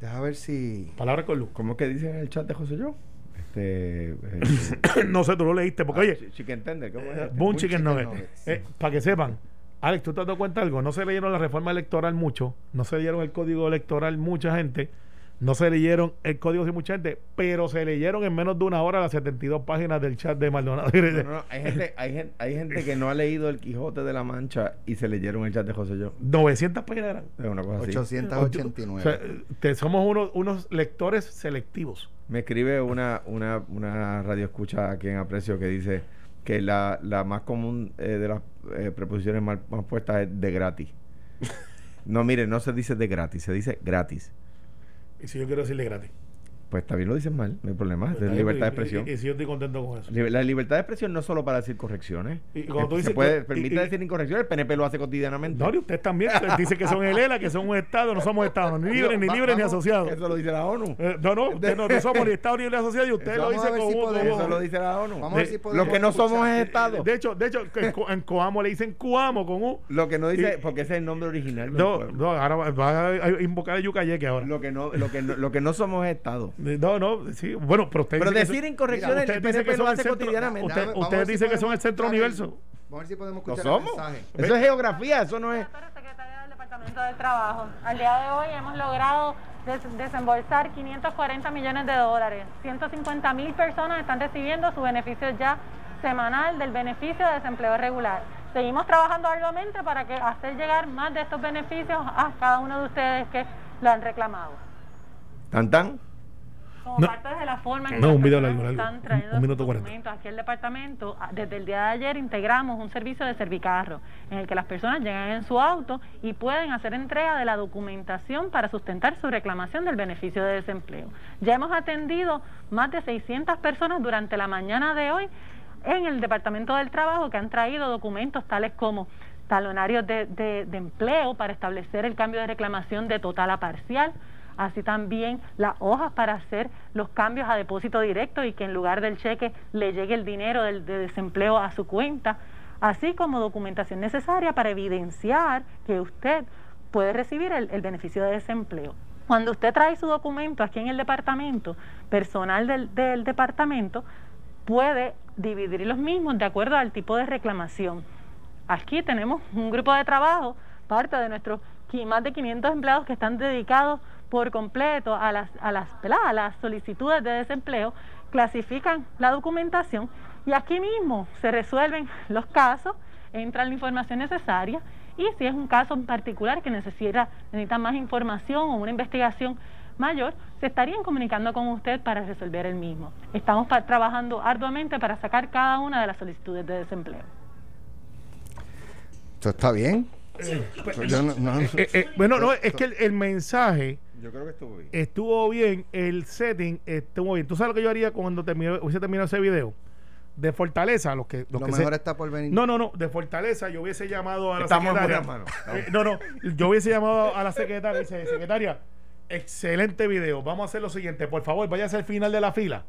Deja ver si. Palabra con luz. ¿Cómo que dice en el chat de José yo? Este, no sé, tú lo leíste. Porque, ah, oye. Chicken Tender, ¿cómo es? Boom Chicken, eh, para que sepan, Alex, ¿tú te has dado cuenta de algo? No se leyeron la reforma electoral mucho, no se leyeron el código electoral mucha gente, no se leyeron el código de mucha gente, pero se leyeron en menos de una hora las 72 páginas del chat de Maldonado. hay, gente, hay, gente, hay gente que no ha leído el Quijote de la Mancha y se leyeron el chat de José Yo. 900 páginas eran. Es una cosa 889. O sea, somos unos, unos lectores selectivos. Me escribe una, una, una radio escucha aquí en Aprecio que dice que la, la más común eh, de las eh, preposiciones mal, puestas es de gratis. no, mire, no se dice de gratis, se dice gratis. ¿Y si yo quiero decirle gratis? Pues también lo dices mal, no hay problema, es libertad de expresión. Y, si yo estoy contento con eso. La libertad de expresión no es solo para decir correcciones. Y cuando tú dices, se puede, permite decir incorrecciones, el PNP lo hace cotidianamente. No, y usted también dice que son el ELA, que son un Estado, no somos Estados, ni libres, ni libres, ni asociados. Eso lo dice la ONU. Eh, no, no, usted no, no, somos ni Estado ni asociados y usted lo dice como Eso lo dice la ONU. Vamos a ver si podemos lo que no somos es Estado. De hecho, de hecho en Coamo le dicen Cuamo con U. Lo que no dice, porque ese es el nombre original. No, no, ahora va a invocar a Yucayeque ahora. Lo que no, lo que no, lo que no somos es Estado. No, no, bueno, pero usted Pero decir incorrecciones usted dice que son el centro, cotidianamente. Usted, dice que son el centro universo. Vamos a ver si podemos escuchar ¿Lo somos? Eso es geografía, eso no es del Departamento del Trabajo. Al día de hoy hemos logrado desembolsar 540 millones de dólares. 150 mil personas están recibiendo su beneficio ya semanal del beneficio de desempleo regular. Seguimos trabajando arduamente para que hacer llegar más de estos beneficios a cada uno de ustedes que lo han reclamado. ¿Tan tan? Como parte de la forma en que un video están trayendo un, documentos aquí al departamento, ah, desde el día de ayer integramos un servicio de servicarro en el que las personas llegan en su auto y pueden hacer entrega de la documentación para sustentar su reclamación del beneficio de desempleo. Ya hemos atendido más de 600 personas durante la mañana de hoy en el Departamento del Trabajo que han traído documentos tales como talonarios de, de, de empleo para establecer el cambio de reclamación de total a parcial, así también las hojas para hacer los cambios a depósito directo y que en lugar del cheque le llegue el dinero del, de desempleo a su cuenta, así como documentación necesaria para evidenciar que usted puede recibir el, beneficio de desempleo. Cuando usted trae su documento aquí en el departamento, personal del, del departamento puede dividir los mismos de acuerdo al tipo de reclamación. Aquí tenemos un grupo de trabajo, parte de nuestros más de 500 empleados que están dedicados por completo a las, a las, a las solicitudes de desempleo, clasifican la documentación y aquí mismo se resuelven los casos, entra la información necesaria y si es un caso en particular que necesita, necesita más información o una investigación mayor, se estarían comunicando con usted para resolver el mismo. Estamos trabajando arduamente para sacar cada una de las solicitudes de desempleo. Esto está bien. bueno, no, es que el, mensaje yo creo que estuvo bien. Estuvo bien, el setting estuvo bien. ¿Tú sabes lo que yo haría cuando terminó, hubiese terminado ese video? De Fortaleza, los que. Los lo que mejor está por venir. No, no, no. De Fortaleza, yo hubiese llamado a la Estamos secretaria. mano. Eh, no, no. Yo hubiese llamado a la secretaria y dice: Secretaria, excelente video. Vamos a hacer lo siguiente. Por favor, vaya al final de la fila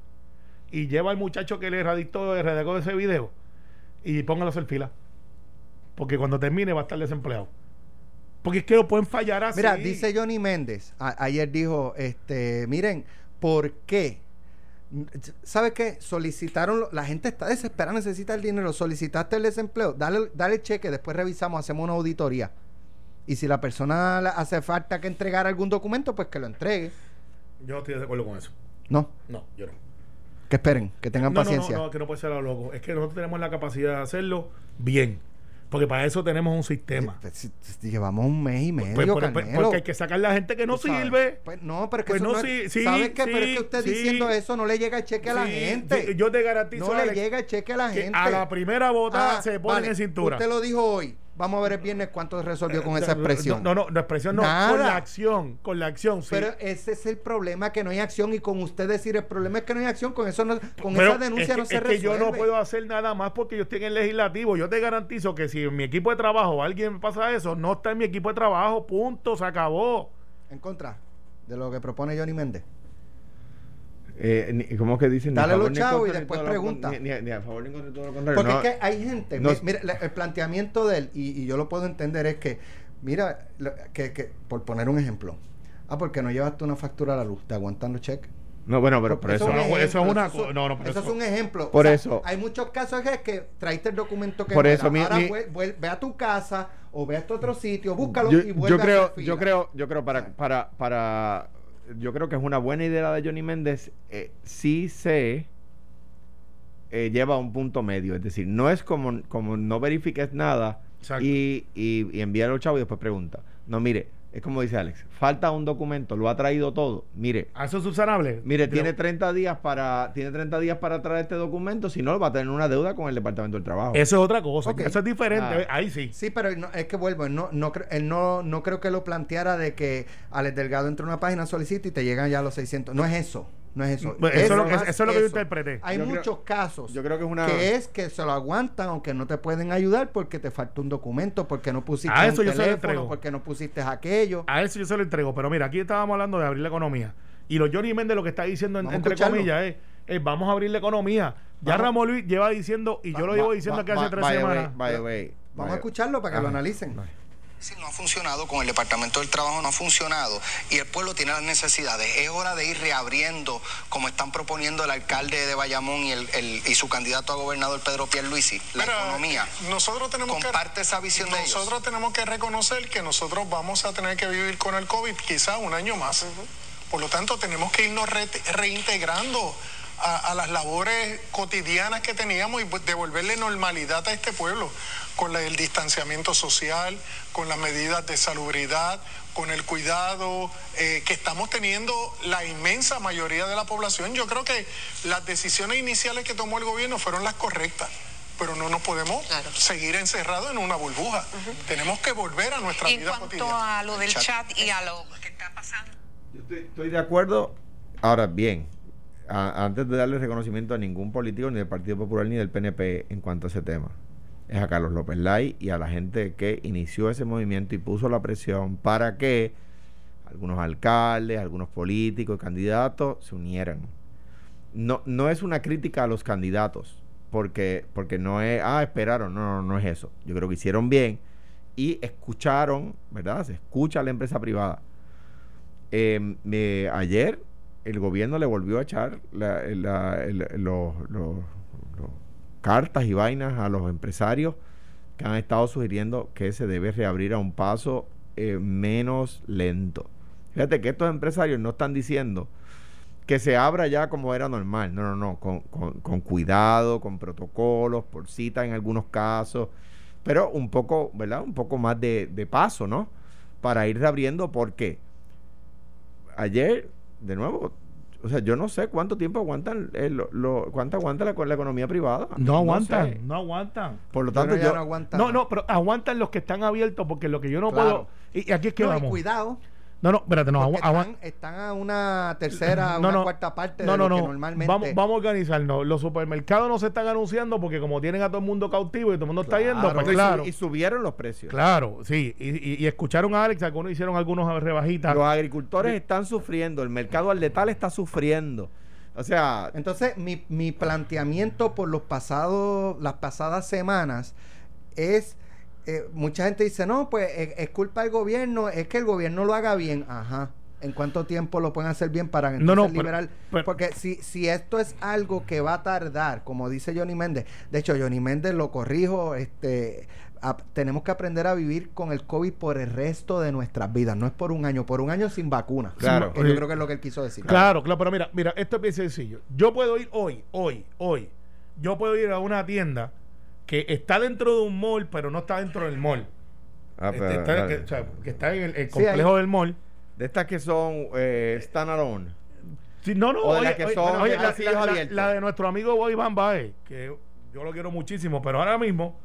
y lleva al muchacho que le radictó, redactó ese video y póngalo hacer fila. Porque cuando termine va a estar desempleado. Porque es que lo pueden fallar así. Mira, dice Johnny Méndez, a- ayer dijo, este, miren, ¿por qué? ¿Sabes qué? Solicitaron, la gente está desesperada, necesita el dinero, solicitaste el desempleo, dale, dale el cheque, después revisamos, hacemos una auditoría. Y si la persona hace falta que entregar algún documento, pues que lo entregue. Yo no estoy de acuerdo con eso. No, No, yo no. que esperen, que tengan no, no, paciencia. No, no, que no puede ser a lo loco. Es que nosotros tenemos la capacidad de hacerlo bien. Porque para eso tenemos un sistema. Pues, si- si llevamos un mes y medio, Pues, por- por- Carmelo. porque hay que sacar la gente que no sirve. Pues no, pero que Pues eso no, no es- sí, sí, ¿Sabes qué? pero es sí, que usted sí. diciendo eso no le llega el cheque a la Sí, gente. sí, yo te garantizo no le llega el cheque a la que gente. a la primera botada Ah, se ponen vale, en cintura. Usted lo dijo hoy. Vamos a ver el viernes cuánto resolvió con esa expresión. No, no, no, expresión no. Nada. Con la acción. Con la acción, sí. Pero ese es el problema, que no hay acción. Y con usted decir el problema es que no hay acción, con eso no, con Pero esa denuncia es que, no se es que yo no puedo hacer nada más porque yo estoy en el legislativo. Yo te garantizo que si en mi equipo de trabajo alguien me pasa eso, no está en mi equipo de trabajo. Punto, se acabó. En contra de lo que propone Johnny Méndez. Eh, ni- ¿Cómo que dicen? Dale los chavos y después con- pregunta. Ni, ni- ni a favor ni contra todo lo contrario. Porque No, es que hay gente, no- mira, el planteamiento de él, y, y yo lo puedo entender, es que, mira, que, que, por poner un ejemplo, ah, porque no llevaste una factura a la luz, te aguantan los cheques. No, bueno, pero por eso. no, eso es una eso no, no, pero eso es un ejemplo. Por O sea, eso. Hay muchos casos que es que traiste el documento que Por eso, mi- Ahora mi- ve a tu casa o ve a este otro sitio, búscalo yo, y vuelve yo a creo, yo creo, yo creo para, para, para, yo creo que es una buena idea de Johnny Méndez. Eh, sí se eh, lleva a un punto medio, es decir, no es como, como no verifiques nada y, y, y envíalo a los chavos y después pregunta. No, mire, es como dice Alex, falta un documento, lo ha traído todo. Mire, ¿A eso es subsanable? Mire, tiene 30 días para tiene 30 días para traer este documento, si no va a tener una deuda con el Departamento del Trabajo. Eso es otra cosa. Eso es diferente. Ah. Ahí sí. Sí, pero no- es que vuelvo, él no, no, él no, no creo que lo planteara de que Alex Delgado entra a una página, solicita y te llegan ya los 600. No es eso, no es eso. Bueno, eso es lo que- eso es lo que yo interpreté. Hay Yo creo- muchos casos yo creo que es una que es que se lo aguantan aunque no te pueden ayudar porque te falta un documento, porque no pusiste A un eso yo se lo teléfono, entrego. porque no pusiste aquello. A eso yo se lo entrego. Pero mira, aquí estábamos hablando de abrir la economía. Y los Johnny Méndez lo que está diciendo, en- entre comillas, es, es, vamos a abrir la economía. Ya Vamos. Ramón Luis lleva diciendo, y yo Va- lo llevo diciendo va- que hace va- tres By the way, semanas. by the way, Vamos by- a escucharlo para que lo analicen. No ha funcionado, con el Departamento del Trabajo no ha funcionado y el pueblo tiene las necesidades. Es hora de ir reabriendo, como están proponiendo el alcalde de Bayamón y, el, el- y su candidato a gobernador Pedro Pierluisi, la economía. Nosotros tenemos que Comparte esa visión de ellos. nosotros tenemos que reconocer que nosotros vamos a tener que vivir con el COVID quizá un año más. Por lo tanto, tenemos que irnos re- reintegrando a, a las labores cotidianas que teníamos y pues, devolverle normalidad a este pueblo con la- el distanciamiento social, con las medidas de salubridad, con el cuidado eh, que estamos teniendo la inmensa mayoría de la población. Yo creo que las decisiones iniciales que tomó el gobierno fueron las correctas pero no nos podemos seguir encerrados en una burbuja. Tenemos que volver a nuestra En vida cuanto cotidiana. a lo del chat y a lo que está pasando. Yo estoy, estoy de acuerdo. Ahora bien, antes de darle reconocimiento a ningún político, ni del Partido Popular ni del PNP en cuanto a ese tema, es a Carlos López Lai y a la gente que inició ese movimiento y puso la presión para que algunos alcaldes, algunos políticos, candidatos se unieran. No, no es una crítica a los candidatos, porque, porque no es, ah, esperaron, no, no, no es eso. Yo creo que hicieron bien y escucharon, ¿verdad? Se escucha a la empresa privada. Em, me- ayer el gobierno le volvió a echar el- los, cartas y vainas a los empresarios que han estado sugiriendo que se debe reabrir a un paso eh, menos lento. Fíjate que estos empresarios no están diciendo que se abra ya como era normal. No, no, no, con cuidado, con protocolos, por cita en algunos casos, pero un poco, ¿verdad? Un poco más de, de paso, ¿no? Para ir reabriendo, porque ayer, de nuevo, o sea, yo no sé cuánto tiempo aguantan, eh, lo, lo- cuánto aguanta la, la economía privada. No aguantan, sé. no aguantan. Por lo tanto, yo, no aguanta No, no, pero aguantan los que están abiertos porque lo que yo no Claro. puedo. Y, y aquí es que No, y vamos. cuidado. No, no, espérate, no, están, están a una tercera, No, una no. cuarta parte No, de no, lo que no. normalmente. Vamos, vamos a organizarnos. Los supermercados no se están anunciando porque como tienen a todo el mundo cautivo y todo el mundo está yendo, pues claro. y subieron los precios. Claro, sí. Y, y- y escucharon a Alex, algunos hicieron algunos rebajitas. Los agricultores están sufriendo, el mercado al letal está sufriendo. O sea, Entonces, mi, mi planteamiento por los pasados, las pasadas semanas es, eh, mucha gente dice, no, pues es, es culpa del gobierno, es que el gobierno lo haga bien. Ajá. ¿En cuánto tiempo lo pueden hacer bien para entonces No, no, pero- liberar? pero- Porque si, si esto es algo que va a tardar, como dice Johnny Méndez, de hecho Johnny Méndez lo corrijo, este a- tenemos que aprender a vivir con el COVID por el resto de nuestras vidas, no es por un año, por un año sin vacuna. Claro. Que yo creo que es lo que él quiso decir. Claro, claro, pero mira, mira, esto es bien sencillo. Yo puedo ir hoy, hoy, hoy. Yo puedo ir a una tienda que está dentro de un mall, pero no está dentro del mall. ah, Este, pero, está- que, o sea, que está en el, el Sí, complejo del mall. de estas que son eh, standalone. Sí, no, no, O de oye, las que oye, son oye, la, la- la- la de nuestro amigo Boy Van Bae, que yo lo quiero muchísimo, pero ahora mismo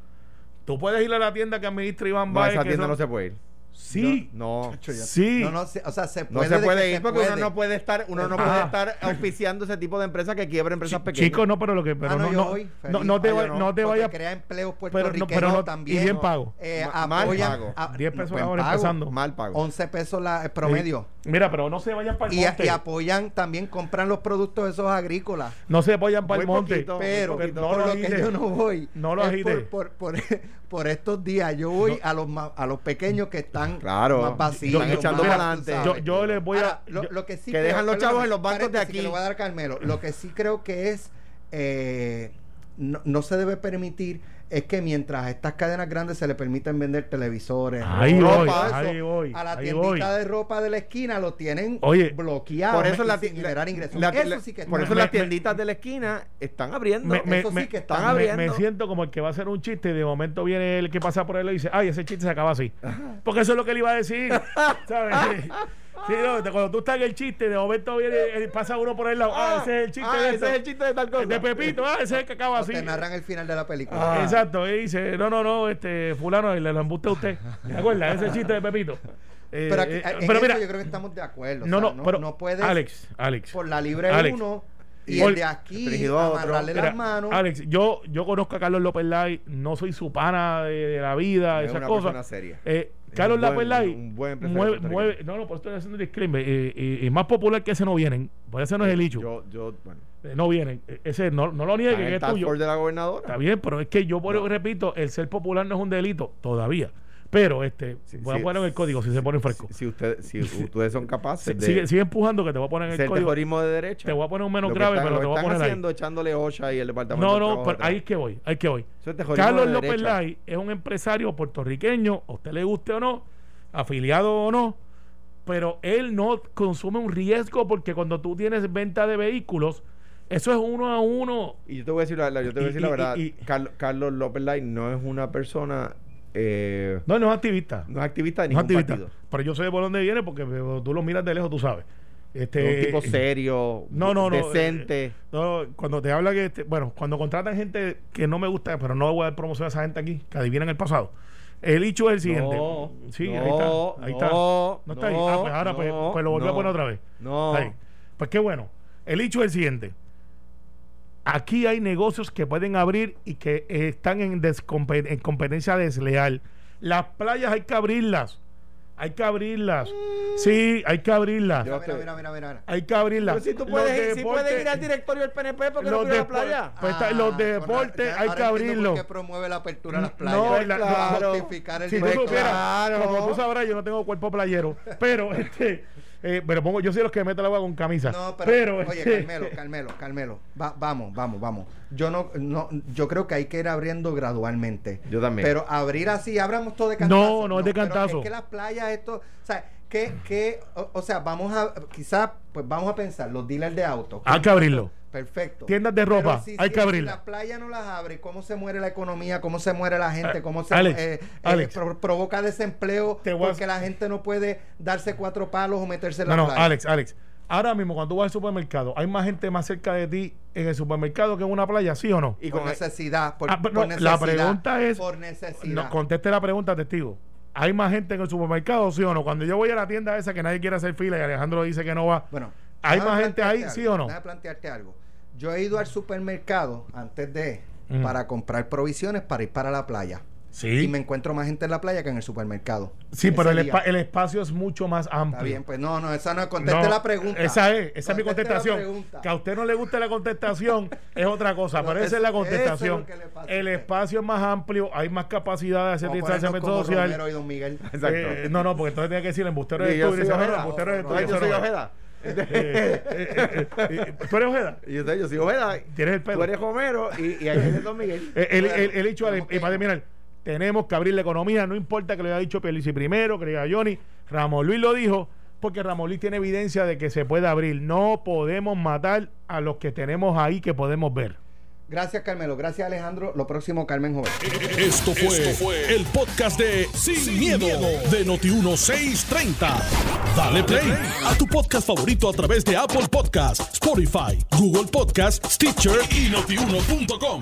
tú puedes ir a la tienda que administra Iván No, esa tienda son- no se puede ir. Sí, No. Chacho, ya- Sí. No, no, se- o sea, se No puede. se de puede que ir se porque puede. uno no puede estar, uno no puede estar auspiciando ese tipo de empresas que quiebra empresas pequeñas. Chicos, no, pero lo que. Pero Ah, no, no, yo no, voy, no, feliz. no te, Ah, va- yo no te porque vayas. crea empleos pero no- puertorriqueños pero no- y también. bien pago. Eh, Ma- mal apoyan pago. a- 10 pesos buen ahora pago. empezando. Mal pago. 11 pesos la, el promedio. Mira, pero no se vayan para el Y, monte. y apoyan, también, compran los productos esos agrícolas. no se vayan para el Muy monte. poquito. Pero, no por lo lo que agites. yo no voy. No lo es agites. por, por, por, por estos días. Yo voy a los ma- a los pequeños que están Claro. más vacíos. Están echando más, para adelante. Yo, yo les voy Ahora, a. lo, yo- lo que sí que dejan los chavos en los bancos de aquí. que le voy a dar Carmelo. Lo que sí creo que es eh, no, no se debe permitir es que mientras a estas cadenas grandes se le permiten vender televisores, Ahí ropa, voy, eso, ahí voy, a la ahí tiendita voy. de ropa de la esquina lo tienen Oye, bloqueado por eso y la, sin generar ingresos. la- eso la- sí que por eso Me- las me- tienditas de la esquina están abriendo. me, me- eso sí que están abriendo. me siento como el que va a hacer un chiste y de momento viene el que pasa por él y dice, ay, ese chiste se acaba así. Porque eso es lo que él iba a decir. ¿Sabes? Sí, no, cuando tú estás en el chiste, de momento viene, eh, pasa uno por el lado, ah, ese es el chiste ah, de, ese es el chiste de tal cosa. de Pepito, ah, ese es el que acaba así. te narran el final de la película. Ah, Exacto, y dice, no, no, no, este fulano, le lo embuste a usted. ¿Te acuerdas? Ese chiste de Pepito. Eh, Pero, aquí- eh, en pero eso mira, yo creo que estamos de acuerdo. no, o sea, no, pero no puedes Alex, Alex. por la libre Alex. uno y el de aquí amarrarle Mira, las manos. Alex, yo, yo conozco a Carlos López Lai, no soy su pana de, de la vida, Es esas una cosas. persona seria. Eh, Carlos López Lai un buen empresario mueve, mueve, no, no, por eso estoy haciendo el disclaimer, eh, eh, y más popular que ese no vienen, por ese no es el hecho, Yo, yo, bueno. Eh, no vienen, Eh, ese no, no lo niegue, que es tuyo. de la gobernadora. Está bien, pero es que yo por No. repito, el ser popular no es un delito todavía. Pero este, Sí, voy sí, a poner en el código si se pone fresco. Si, si usted, si ustedes son capaces de sigue, sigue empujando que te voy a poner en el código. terrorismo de derecha. Te voy a poner un menos grave, pero lo te voy a poner ahí. haciendo echándole OSHA y el departamento No, no, pero ahí es que voy, ahí es que voy. Carlos de López. Lai es un empresario puertorriqueño, a usted le guste o no, afiliado o no, pero él no consume un riesgo porque cuando tú tienes venta de vehículos, eso es uno a uno. Y yo te voy a decir la, yo te voy a Y- decir la verdad. y- y- Carlos, Carlos López Lai no es una persona, eh, No, no es activista. no es activista de No ningún activista. partido. Pero yo sé por dónde viene porque tú lo miras de lejos, tú sabes. Este, Es un tipo serio, no, no, no, decente. eh, No, cuando te habla que, este- bueno, cuando contratan gente que no me gusta, pero no voy a dar promoción a esa gente aquí, que adivinan el pasado. El hecho es el siguiente. No, sí, no, ahí está. Ahí está. no, No está ahí. no, Ah, pues ahora pues, no, pues lo volví a no, poner otra vez. No. Ahí. Pues qué bueno. El hecho es el siguiente. Aquí hay negocios que pueden abrir y que eh, están en, en competencia desleal. Las playas hay que abrirlas. Hay que abrirlas. Sí, hay que abrirlas. Mira, mira, mira, mira, mira. Hay que abrirlas. Pero si tú puedes, si puedes ir al directorio del PNP, ¿por qué no a la playa? Pues está- los Ah, deportes hay que entiendo abrirlo. por qué promueve la apertura a las No, playas. la- Para claro. justificar el Si tú supieras, claro. como tú sabrás, yo no tengo cuerpo playero, pero este, eh, pero pongo, yo soy los que mete la agua con camisa. No, pero, oye, este, Carmelo, Carmelo, Carmelo, va- vamos, vamos, vamos. Yo no, no, yo creo que hay que ir abriendo gradualmente. Yo también. Pero abrir así, abramos todo de cantazo. No, no es de pero cantazo. Es que las playas, esto, o sea, que, que, o, o sea, vamos a, quizás, pues vamos a pensar, los dealers de autos. Hay que abrirlo. Perfecto. Tiendas de ropa, hay que abrirla. Si la playa no las abre, ¿cómo se muere la economía? ¿Cómo se muere la gente? Ah, ¿Cómo se Alex, eh, eh, Alex. pro- provoca desempleo? Te voy a- Porque la gente no puede darse cuatro palos o meterse en No, la no, playa. Alex, Alex. Ahora mismo, cuando tú vas al supermercado, ¿hay más gente más cerca de ti en el supermercado que en una playa, sí o no? Y por con necesidad, por, Ah, por no, necesidad. la pregunta es- Por necesidad. No, conteste la pregunta, testigo. ¿Hay más gente en el supermercado, sí o no? Cuando yo voy a la tienda esa que nadie quiere hacer fila y Alejandro dice que no va, Bueno, ¿hay más gente ahí, sí o no? Déjame plantearte algo. Yo he ido al supermercado antes de Mm. para comprar provisiones para ir para la playa. Sí. Y me encuentro más gente en la playa que en el supermercado. Sí, pero el, espa- el espacio es mucho más amplio. Está bien, pues no, no, esa no es. Conteste No, la pregunta. Esa es, esa es mi Conteste contestación. Que a usted no le guste la contestación es otra cosa, No, pero esa es- es la es contestación. le pasa El espacio es más amplio, hay más capacidad de hacer distanciamiento social. Romero y Don Miguel. Exacto. Eh, no, no, porque entonces tiene que decir embustero Y de tú. Embustero de tú. Yo soy es. Ojeda. Eh, eh, eh, eh, ¿Tú eres Ojeda? Yo, soy Ojeda. Tienes el pelo. Tú eres Homero y, y ahí viene Don Miguel. El, el, el hecho, de- tenemos que abrir la economía, no importa que lo haya dicho Pierluisi primero, que lo diga Johnny, Ramón Luis lo dijo, porque Ramón Luis tiene evidencia de que se puede abrir. No podemos matar a los que tenemos ahí que podemos ver. Gracias, Carmelo. Gracias, Alejandro. Lo próximo, Carmen Joven. Esto fue, el podcast de Sin, miedo, de Noti1630. Dale play a tu podcast favorito a través de Apple Podcasts, Spotify, Google Podcasts, Stitcher y notiuno.com.